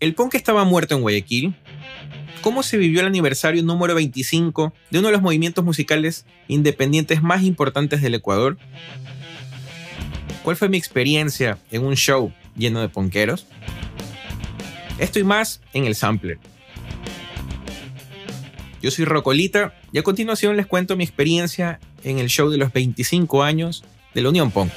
¿El punk estaba muerto en Guayaquil? ¿Cómo se vivió el aniversario número 25 de uno de los movimientos musicales independientes más importantes del Ecuador? ¿Cuál fue mi experiencia en un show lleno de ponqueros? Esto y más en el Sampler. Yo soy Rocolita y a continuación les cuento mi experiencia en el show de los 25 años de la Unión Punk.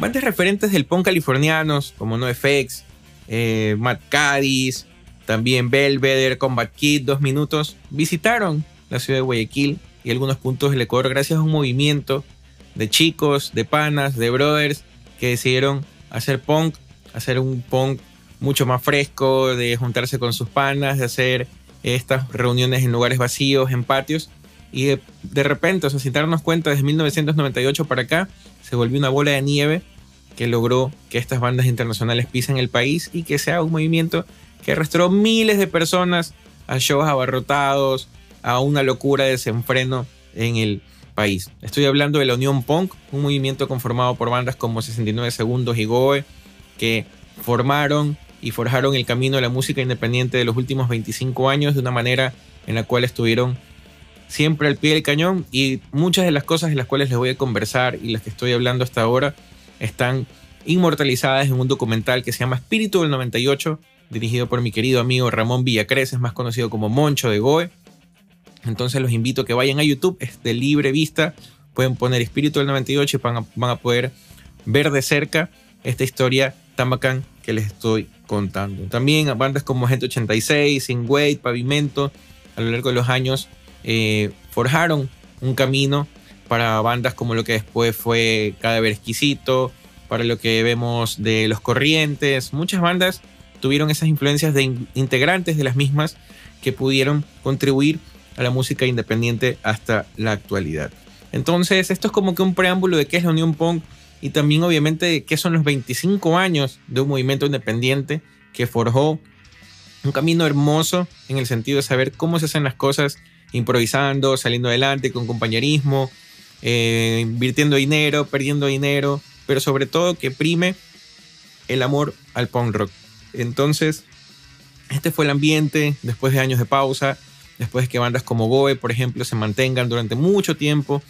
Bandas referentes del punk californianos como NoFX, eh, Matt Cadiz, también Belvedere, Combat Kid, Dos Minutos, visitaron la ciudad de Guayaquil y algunos puntos del Ecuador gracias a un movimiento de chicos, de panas, de brothers que decidieron hacer punk, hacer un punk mucho más fresco, de juntarse con sus panas, de hacer estas reuniones en lugares vacíos, en patios. Y de, repente, o sea, sin darnos cuenta, desde 1998 para acá, se volvió una bola de nieve que logró que estas bandas internacionales pisen el país y que sea un movimiento que arrastró miles de personas a shows abarrotados, a una locura de desenfreno en el país. Estoy hablando de la Unión Punk, un movimiento conformado por bandas como 69 Segundos y Goe, que formaron y forjaron el camino de la música independiente de los últimos 25 años de una manera en la cual estuvieron siempre al pie del cañón y muchas de las cosas de las cuales les voy a conversar y las que estoy hablando hasta ahora están inmortalizadas en un documental que se llama Espíritu del 98, dirigido por mi querido amigo Ramón Villacreces, más conocido como Moncho de Goe. Entonces los invito a que vayan a YouTube, es de libre vista, pueden poner Espíritu del 98 y van a, van a poder ver de cerca esta historia tan que les estoy contando. También bandas como Gente 86, Sin Weight, Pavimento, a lo largo de los años eh, forjaron un camino para bandas como lo que después fue Cadáver Exquisito, para lo que vemos de Los Corrientes. Muchas bandas tuvieron esas influencias de integrantes de las mismas que pudieron contribuir a la música independiente hasta la actualidad. Entonces, esto es como que un preámbulo de qué es la Unión Punk y también obviamente qué son los 25 años de un movimiento independiente que forjó un camino hermoso en el sentido de saber cómo se hacen las cosas improvisando, saliendo adelante con compañerismo, eh, invirtiendo dinero, perdiendo dinero, pero sobre todo que prime el amor al punk rock. Entonces, este fue el ambiente después de años de pausa, después de que bandas como Goe, por ejemplo, se mantengan durante mucho tiempo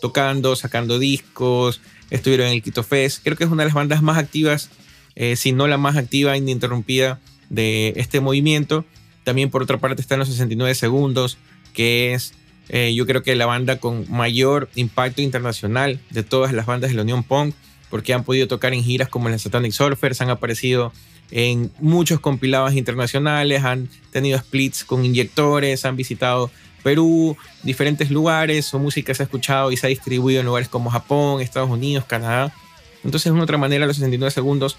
tocando, sacando discos, estuvieron en el Quito Fest. Creo que es una de las bandas más activas, eh, si no la más activa e ininterrumpida de este movimiento. También por otra parte están los 69 segundos, que es eh, yo creo que la banda con mayor impacto internacional de todas las bandas de la Unión Punk, porque han podido tocar en giras como en Satanic Surfers, han aparecido en muchos compilados internacionales, han tenido splits con inyectores, han visitado Perú, diferentes lugares, su música se ha escuchado y se ha distribuido en lugares como Japón, Estados Unidos, Canadá. Entonces, de otra manera, los 69 segundos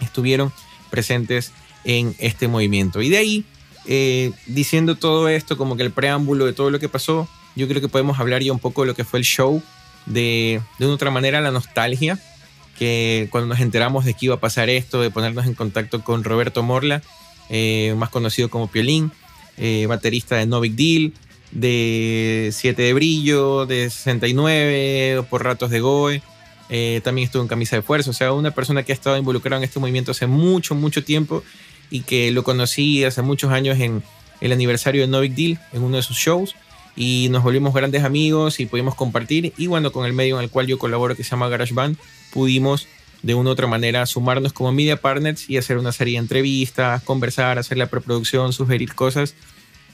estuvieron presentes en este movimiento. Y de ahí, eh, diciendo todo esto, como que el preámbulo de todo lo que pasó, yo creo que podemos hablar ya un poco de lo que fue el show, de, de una otra manera la nostalgia, que cuando nos enteramos de que iba a pasar esto, de ponernos en contacto con Roberto Morla, eh, más conocido como Piolín, eh, baterista de No Big Deal, de 7 de Brillo, de 69, por ratos de Goe. Eh, también estuvo en Camisa de Fuerza, o sea, una persona que ha estado involucrada en este movimiento hace mucho, mucho tiempo y que lo conocí hace muchos años en el aniversario de No Big Deal, en uno de sus shows, y nos volvimos grandes amigos y pudimos compartir. Y bueno, con el medio en el cual yo colaboro, que se llama GarageBand, pudimos de una u otra manera sumarnos como media partners y hacer una serie de entrevistas, conversar, hacer la preproducción, sugerir cosas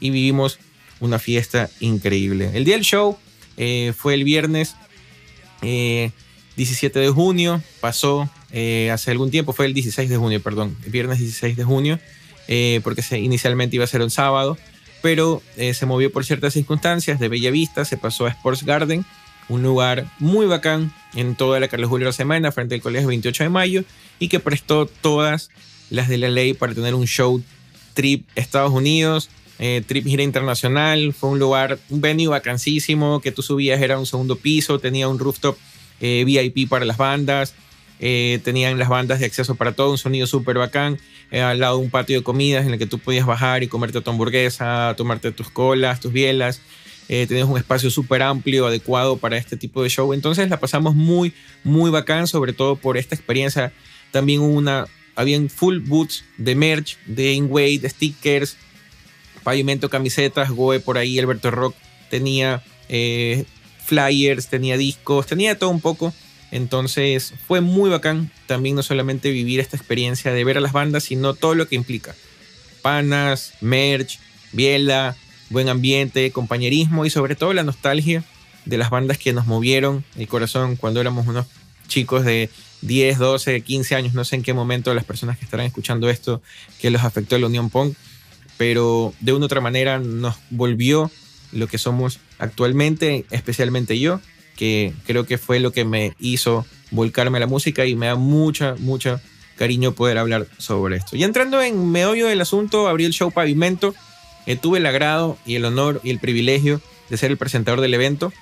y vivimos una fiesta increíble. El día del show eh, fue el viernes 17 eh, de junio, pasó eh, hace algún tiempo, fue el 16 de junio, perdón, viernes 16 de junio, porque se, inicialmente iba a ser un sábado, pero se movió por ciertas circunstancias de Bella Vista, se pasó a Sports Garden un lugar muy bacán en toda la Carlos Julio Semana, frente al Colegio 28 de Mayo, y que prestó todas las de la ley para tener un show trip Estados Unidos, eh, trip gira internacional. Fue un lugar, un venue vacancísimo, que tú subías, era un segundo piso, tenía un rooftop eh, VIP para las bandas. Eh, tenían las bandas de acceso para todo, un sonido súper bacán, al lado un patio de comidas en el que tú podías bajar y comerte tu hamburguesa, tomarte tus colas, tus bielas, eh, tenés un espacio súper amplio, adecuado para este tipo de show. Entonces la pasamos muy, muy bacán, sobre todo por esta experiencia. También una, habían full boots de merch, de InWay, de stickers, pavimento, camisetas, Goe por ahí, Alberto Rock tenía eh, flyers, tenía discos, tenía todo un poco. Entonces fue muy bacán también no solamente vivir esta experiencia de ver a las bandas, sino todo lo que implica. Panas, merch, biela, buen ambiente, compañerismo y sobre todo la nostalgia de las bandas que nos movieron el corazón cuando éramos unos chicos de 10, 12, 15 años, no sé en qué momento las personas que estarán escuchando esto que los afectó la Unión Punk, pero de una u otra manera nos volvió lo que somos actualmente, especialmente yo, que creo que fue lo que me hizo volcarme a la música y me da mucha, mucha cariño poder hablar sobre esto. Y entrando en meollo del asunto, abrí el show Pavimento, eh, tuve el agrado y el honor y el privilegio de ser el presentador del evento.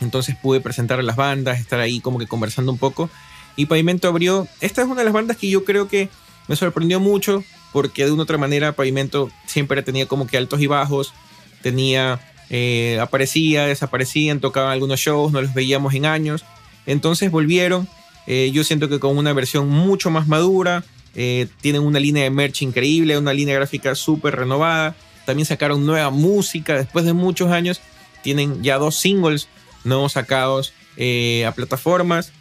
Entonces pude presentar a las bandas, estar ahí como que conversando un poco. Y Pavimento abrió. Esta es una de las bandas que yo creo que me sorprendió mucho porque de una otra manera Pavimento siempre tenía como que altos y bajos. Tenía, eh, aparecía, desaparecían, tocaban algunos shows, no los veíamos en años. Entonces volvieron. Eh, yo siento que con una versión mucho más madura. tienen una línea de merch increíble, una línea gráfica súper renovada. También sacaron nueva música después de muchos años. Tienen ya dos singles nuevos sacados eh, a plataformas.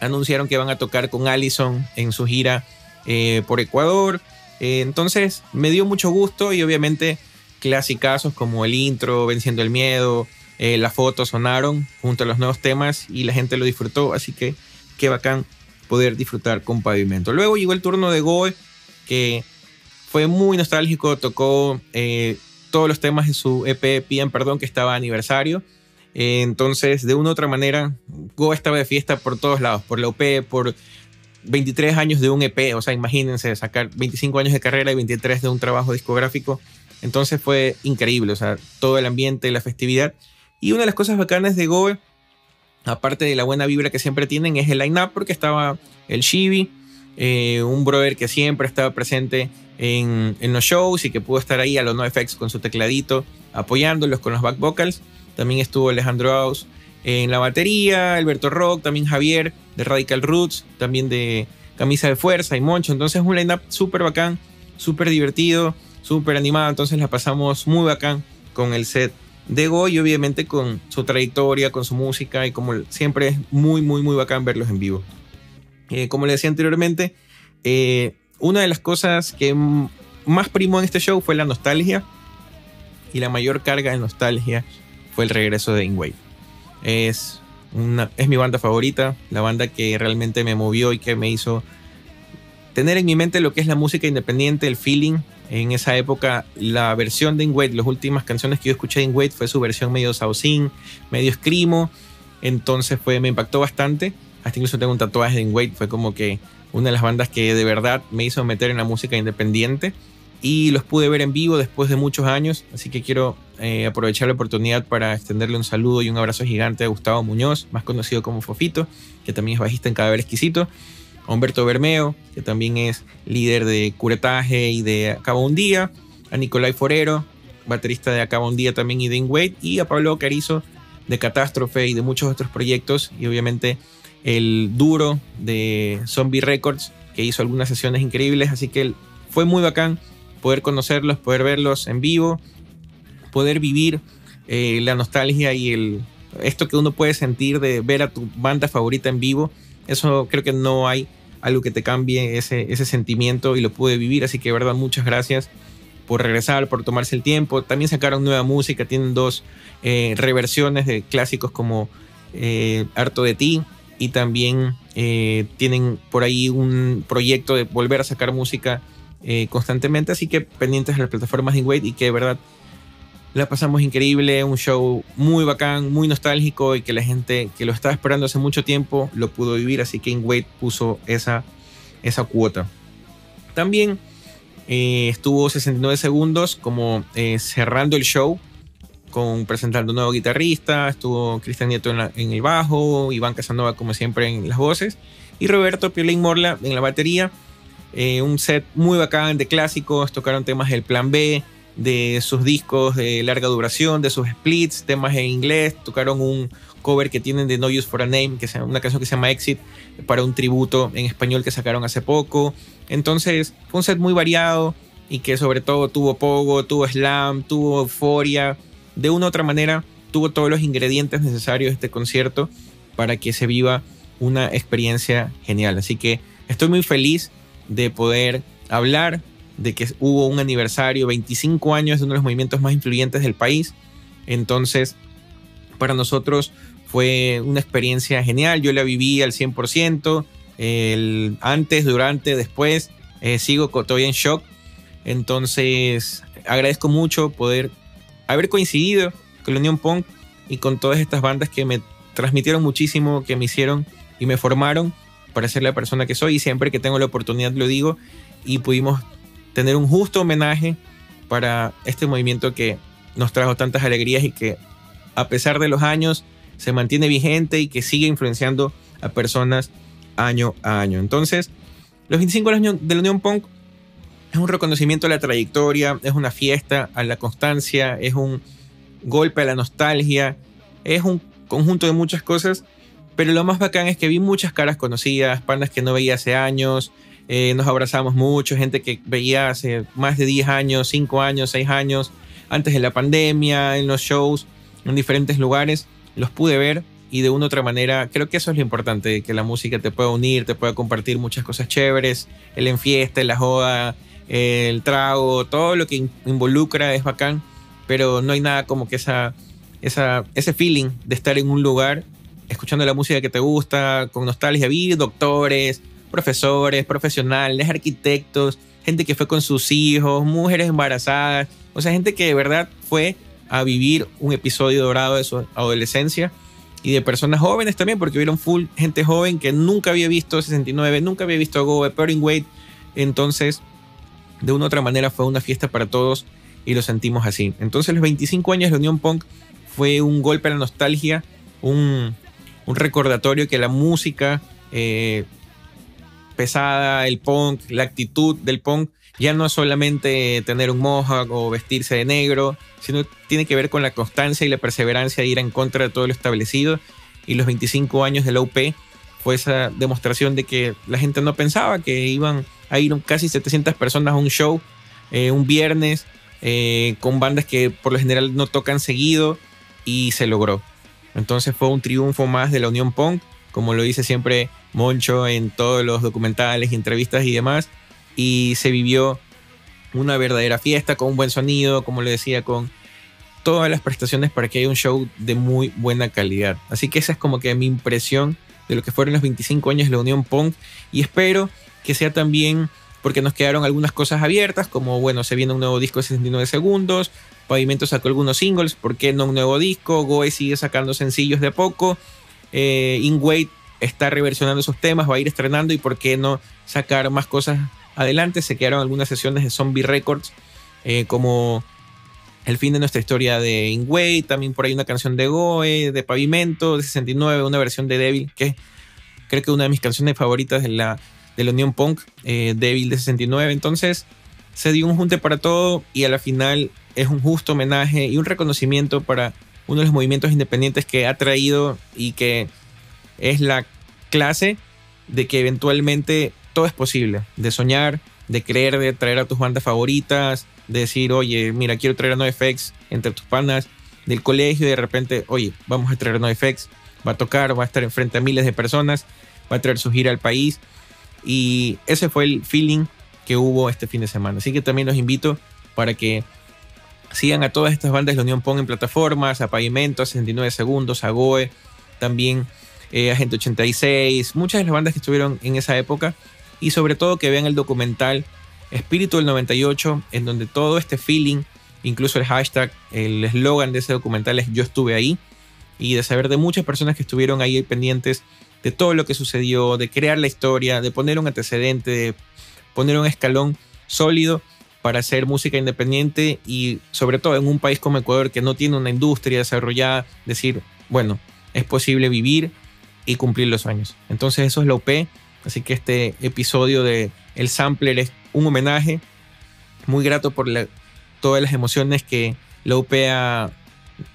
Anunciaron que van a tocar con Allison en su gira eh, por Ecuador. Eh, entonces me dio mucho gusto y obviamente clásicazos como el intro, Venciendo el Miedo, las fotos sonaron junto a los nuevos temas y la gente lo disfrutó. Así que qué bacán poder disfrutar con Pavimento. Luego llegó el turno de Goe, que fue muy nostálgico, tocó eh, todos los temas en su EP Pidan Perdón que estaba aniversario. Eh, entonces, de una u otra manera, Go estaba de fiesta por todos lados, por la UP, por 23 años de un EP, o sea, imagínense sacar 25 años de carrera y 23 de un trabajo discográfico. Entonces fue increíble, o sea, todo el ambiente, la festividad. Y una de las cosas bacanas de Go, aparte de la buena vibra que siempre tienen, es el line-up, porque estaba el Shibi, eh, un brother que siempre estaba presente en, los shows y que pudo estar ahí a los NoFX con su tecladito, apoyándolos con los back vocals. También estuvo Alejandro Aus en la batería, Alberto Rock, también Javier de Radical Roots, también de Camisa de Fuerza y Moncho. Entonces un line-up súper bacán, súper divertido, súper animado. Entonces la pasamos muy bacán con el set de Go y obviamente con su trayectoria, con su música y como siempre es muy, muy, muy bacán verlos en vivo. Eh, como le decía anteriormente, eh, una de las cosas que más primó en este show fue la nostalgia. Y la mayor carga de nostalgia fue el regreso de Ingway. Es, es mi banda favorita, la banda que realmente me movió y que me hizo tener en mi mente lo que es la música independiente, el feeling. En esa época, la versión de Ingway, las últimas canciones que yo escuché de Ingway fue su versión medio saucín, medio escrimo. Entonces fue, me impactó bastante. Hasta incluso tengo un tatuaje de Ingway, fue como que una de las bandas que de verdad me hizo meter en la música independiente y los pude ver en vivo después de muchos años, así que quiero eh, aprovechar la oportunidad para extenderle un saludo y un abrazo gigante a Gustavo Muñoz, más conocido como Fofito, que también es bajista en Cadáver Exquisito, Humberto Bermeo, que también es líder de Curetaje y de Acaba un Día, a Nicolai Forero, baterista de Acaba un Día también y de Wade, y a Pablo Carizo de Catástrofe y de muchos otros proyectos, y obviamente el duro de Zombie Records, que hizo algunas sesiones increíbles, así que fue muy bacán poder conocerlos, poder verlos en vivo, poder vivir eh, la nostalgia y el, esto que uno puede sentir de ver a tu banda favorita en vivo. Eso creo que no hay algo que te cambie ese, ese sentimiento y lo pude vivir, así que verdad muchas gracias por regresar, por tomarse el tiempo. También sacaron nueva música, tienen dos eh, reversiones de clásicos como eh, Harto de ti y también eh, tienen por ahí un proyecto de volver a sacar música constantemente, así que pendientes de las plataformas de Wait y que de verdad la pasamos increíble, un show muy bacán, muy nostálgico y que la gente que lo estaba esperando hace mucho tiempo lo pudo vivir, así que Wait puso esa, esa cuota. También eh, estuvo 69 segundos como cerrando el show con presentando un nuevo guitarrista, estuvo Cristian Nieto en, el bajo, Iván Casanova como siempre en las voces y Roberto Piolín Morla en la batería. Eh, un set muy bacán de clásicos, tocaron temas del Plan B, de sus discos de larga duración, de sus splits, temas en inglés, tocaron un cover que tienen de No Use for a Name, que es una canción que se llama Exit, para un tributo en español que sacaron hace poco. Entonces fue un set muy variado y que sobre todo tuvo pogo, tuvo slam, tuvo euforia. De una u otra manera, tuvo todos los ingredientes necesarios este concierto para que se viva una experiencia genial. Así que estoy muy feliz de poder hablar de que hubo un aniversario, 25 años de uno de los movimientos más influyentes del país. Entonces, para nosotros fue una experiencia genial. Yo la viví al 100%, el antes, durante, después. Eh, sigo todavía en shock. Entonces, agradezco mucho poder haber coincidido con la Unión Punk y con todas estas bandas que me transmitieron muchísimo, que me hicieron y me formaron para ser la persona que soy. Y siempre que tengo la oportunidad lo digo. Y pudimos tener un justo homenaje para este movimiento que nos trajo tantas alegrías y que a pesar de los años se mantiene vigente y que sigue influenciando a personas año a año. Entonces, los 25 años de la Unión Punk es un reconocimiento a la trayectoria, es una fiesta a la constancia, es un golpe a la nostalgia, es un conjunto de muchas cosas, pero lo más bacán es que vi muchas caras conocidas, pandas que no veía hace años, eh, nos abrazamos mucho, gente que veía hace más de 10 años, 5 años, 6 años, antes de la pandemia, en los shows, en diferentes lugares, los pude ver y de una u otra manera creo que eso es lo importante, que la música te pueda unir, te pueda compartir muchas cosas chéveres, el enfieste, la joda, el trago, todo lo que involucra es bacán, pero no hay nada como que esa, esa, ese feeling de estar en un lugar escuchando la música que te gusta, con nostalgia, vi doctores, profesores, profesionales, arquitectos, gente que fue con sus hijos, mujeres embarazadas, o sea, gente que de verdad fue a vivir un episodio dorado de su adolescencia y de personas jóvenes también, porque vieron full gente joven que nunca había visto 69, nunca había visto Go, Perrin Wade, entonces de una u otra manera fue una fiesta para todos y lo sentimos así. Entonces los 25 años de Unión Punk fue un golpe a la nostalgia, un, un recordatorio que la música eh, pesada, el punk, la actitud del punk, ya no es solamente tener un mohawk o vestirse de negro, sino tiene que ver con la constancia y la perseverancia de ir en contra de todo lo establecido. Y los 25 años de la UP fue esa demostración de que la gente no pensaba que iban a ir casi 700 personas a un show eh, un viernes eh, con bandas que por lo general no tocan seguido y se logró. Entonces fue un triunfo más de la Unión Punk, como lo dice siempre Moncho en todos los documentales, entrevistas y demás. Y se vivió una verdadera fiesta con un buen sonido, como le decía, con todas las prestaciones para que haya un show de muy buena calidad. Así que esa es como que mi impresión de lo que fueron los 25 años de la Unión Punk y espero que sea también porque nos quedaron algunas cosas abiertas, como bueno, se viene un nuevo disco de 69 segundos, Pavimento sacó algunos singles, ¿por qué no un nuevo disco? Goe sigue sacando sencillos de poco, eh, Ingway está reversionando esos temas, va a ir estrenando y por qué no sacar más cosas adelante. Se quedaron algunas sesiones de Zombie Records eh, como El fin de nuestra historia de Ingway, también por ahí una canción de Goe, de Pavimento, de 69, una versión de Devil, que creo que una de mis canciones favoritas de la, de la Unión Punk, eh, Devil de 69. Entonces se dio un junte para todo y a la final es un justo homenaje y un reconocimiento para uno de los movimientos independientes que ha traído y que es la clase de que eventualmente todo es posible, de soñar, de creer, de traer a tus bandas favoritas, de decir, oye, mira, quiero traer a NoFX entre tus panas del colegio y de repente, oye, vamos a traer a NoFX, va a tocar, va a estar enfrente a miles de personas, va a traer su gira al país y ese fue el feeling que hubo este fin de semana. Así que también los invito para que sigan a todas estas bandas de la Unión Pong en plataformas, a Pavimento, a 69 Segundos, a Goe, también eh, Agente 86, muchas de las bandas que estuvieron en esa época y sobre todo que vean el documental Espíritu del 98, en donde todo este feeling, incluso el hashtag, el eslogan de ese documental es Yo estuve ahí, y de saber de muchas personas que estuvieron ahí pendientes de todo lo que sucedió, de crear la historia, de poner un antecedente, de poner un escalón sólido para hacer música independiente y sobre todo en un país como Ecuador que no tiene una industria desarrollada, decir, bueno, es posible vivir y cumplir los sueños. Entonces eso es la UP, así que este episodio de El Sampler es un homenaje muy grato por todas las emociones que la UP ha,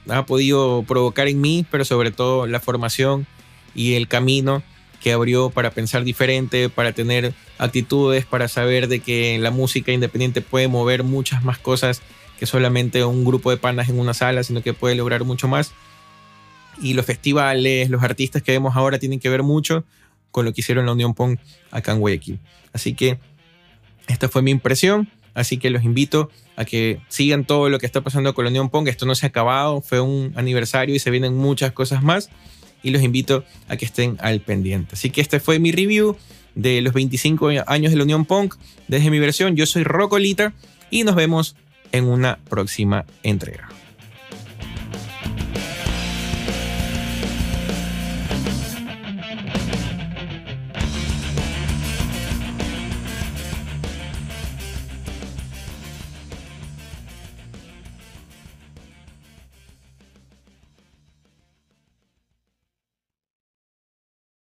ha podido provocar en mí, pero sobre todo la formación y el camino que abrió para pensar diferente, para tener actitudes, para saber de que la música independiente puede mover muchas más cosas que solamente un grupo de panas en una sala, sino que puede lograr mucho más. Y los festivales, los artistas que vemos ahora tienen que ver mucho con lo que hicieron la Unión Pong acá en Guayaquil. Así que esta fue mi impresión. Así que los invito a que sigan todo lo que está pasando con la Unión Pong. Esto no se ha acabado, fue un aniversario y se vienen muchas cosas más. Y los invito a que estén al pendiente. Así que este fue mi review de los 25 años de la Unión Punk desde mi versión. Yo soy Rocolita y nos vemos en una próxima entrega.